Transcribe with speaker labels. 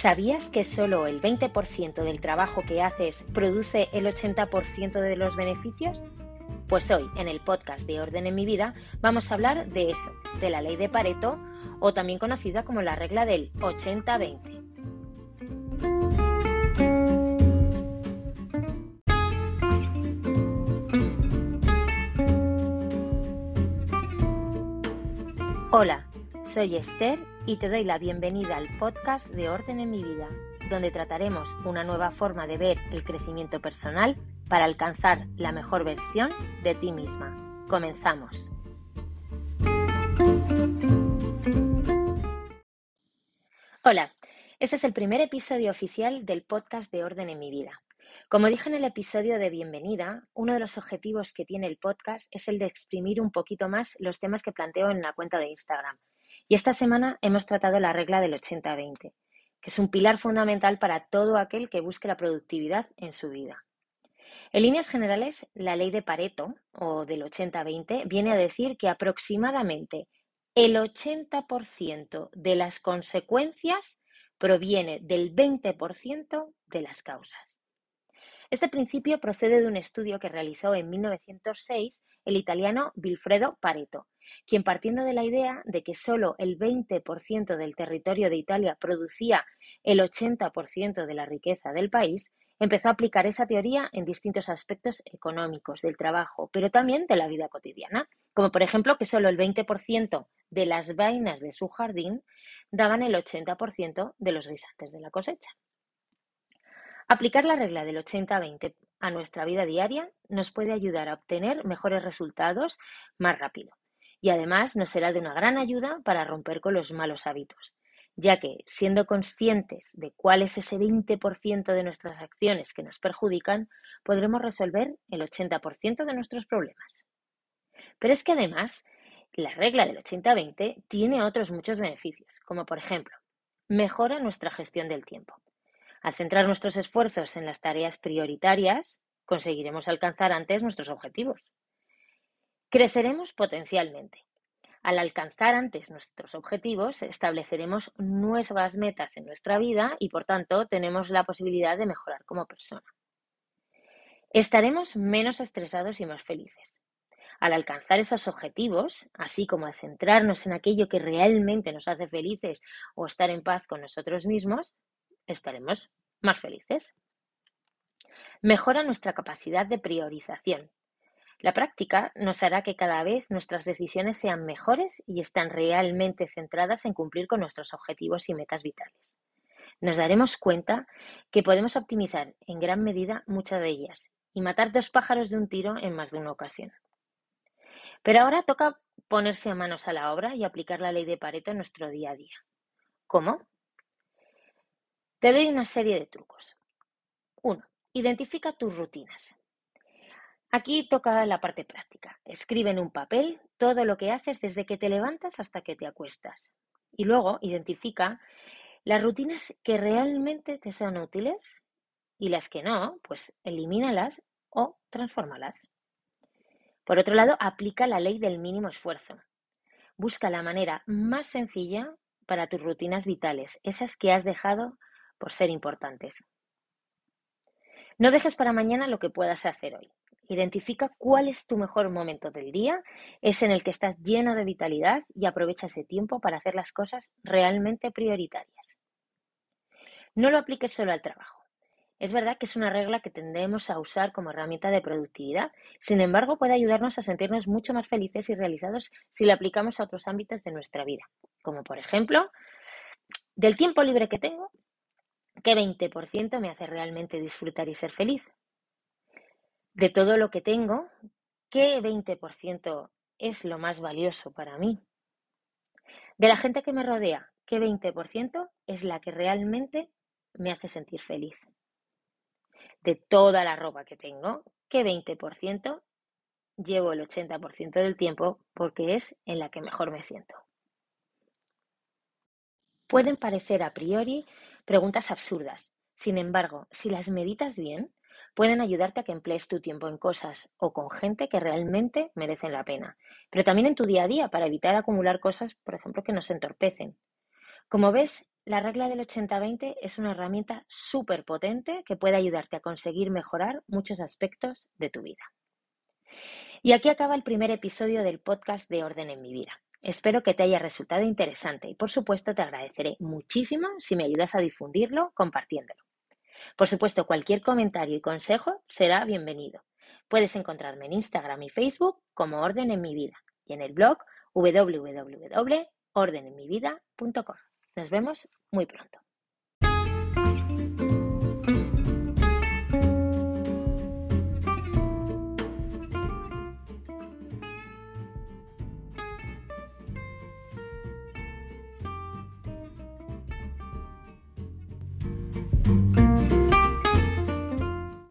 Speaker 1: ¿Sabías que solo el 20% del trabajo que haces produce el 80% de los beneficios? Pues hoy, en el podcast de Orden en mi vida, vamos a hablar de eso, de la ley de Pareto, o también conocida como la regla del 80-20. Hola, soy Esther y te doy la bienvenida al podcast de Orden en mi vida, donde trataremos una nueva forma de ver el crecimiento personal para alcanzar la mejor versión de ti misma. Comenzamos. Hola, este es el primer episodio oficial del podcast de Orden en mi vida. Como dije en el episodio de bienvenida, uno de los objetivos que tiene el podcast es el de exprimir un poquito más los temas que planteo en la cuenta de Instagram y esta semana hemos tratado la regla del 80-20, que es un pilar fundamental para todo aquel que busque la productividad en su vida. En líneas generales, la ley de Pareto, o del 80-20, viene a decir que aproximadamente el 80% de las consecuencias proviene del 20% de las causas. Este principio procede de un estudio que realizó en 1906 el italiano Vilfredo Pareto, quien partiendo de la idea de que solo el 20% del territorio de Italia producía el 80% de la riqueza del país, empezó a aplicar esa teoría en distintos aspectos económicos del trabajo, pero también de la vida cotidiana, como por ejemplo que solo el 20% de las vainas de su jardín daban el 80% de los guisantes de la cosecha. Aplicar la regla del 80-20 a nuestra vida diaria nos puede ayudar a obtener mejores resultados más rápido y además nos será de una gran ayuda para romper con los malos hábitos, ya que siendo conscientes de cuál es ese 20% de nuestras acciones que nos perjudican, podremos resolver el 80% de nuestros problemas. Pero es que además, la regla del 80-20 tiene otros muchos beneficios, como por ejemplo, mejora nuestra gestión del tiempo. Al centrar nuestros esfuerzos en las tareas prioritarias, conseguiremos alcanzar antes nuestros objetivos. Creceremos potencialmente. Al alcanzar antes nuestros objetivos, estableceremos nuevas metas en nuestra vida y, por tanto, tenemos la posibilidad de mejorar como persona. Estaremos menos estresados y más felices. Al alcanzar esos objetivos, así como al centrarnos en aquello que realmente nos hace felices o estar en paz con nosotros mismos, estaremos más felices. Mejora nuestra capacidad de priorización. La práctica nos hará que cada vez nuestras decisiones sean mejores y están realmente centradas en cumplir con nuestros objetivos y metas vitales. Nos daremos cuenta que podemos optimizar en gran medida muchas de ellas y matar dos pájaros de un tiro en más de una ocasión. Pero ahora toca ponerse a manos a la obra y aplicar la ley de Pareto en nuestro día a día. ¿Cómo? Te doy una serie de trucos. 1. Identifica tus rutinas. Aquí toca la parte práctica. Escribe en un papel todo lo que haces desde que te levantas hasta que te acuestas. Y luego identifica las rutinas que realmente te son útiles y las que no, pues elimínalas o transfórmalas. Por otro lado, aplica la ley del mínimo esfuerzo. Busca la manera más sencilla para tus rutinas vitales, esas que has dejado por ser importantes. No dejes para mañana lo que puedas hacer hoy. Identifica cuál es tu mejor momento del día, es en el que estás lleno de vitalidad y aprovecha ese tiempo para hacer las cosas realmente prioritarias. No lo apliques solo al trabajo. Es verdad que es una regla que tendemos a usar como herramienta de productividad, sin embargo puede ayudarnos a sentirnos mucho más felices y realizados si la aplicamos a otros ámbitos de nuestra vida, como por ejemplo, del tiempo libre que tengo, ¿Qué 20% me hace realmente disfrutar y ser feliz? De todo lo que tengo, ¿qué 20% es lo más valioso para mí? De la gente que me rodea, ¿qué 20% es la que realmente me hace sentir feliz? De toda la ropa que tengo, ¿qué 20% llevo el 80% del tiempo porque es en la que mejor me siento? Pueden parecer a priori Preguntas absurdas. Sin embargo, si las meditas bien, pueden ayudarte a que emplees tu tiempo en cosas o con gente que realmente merecen la pena, pero también en tu día a día para evitar acumular cosas, por ejemplo, que nos entorpecen. Como ves, la regla del 80-20 es una herramienta súper potente que puede ayudarte a conseguir mejorar muchos aspectos de tu vida. Y aquí acaba el primer episodio del podcast de Orden en mi vida. Espero que te haya resultado interesante y por supuesto te agradeceré muchísimo si me ayudas a difundirlo compartiéndolo. Por supuesto, cualquier comentario y consejo será bienvenido. Puedes encontrarme en Instagram y Facebook como Orden en mi vida y en el blog www.ordenenmivida.com. Nos vemos muy pronto.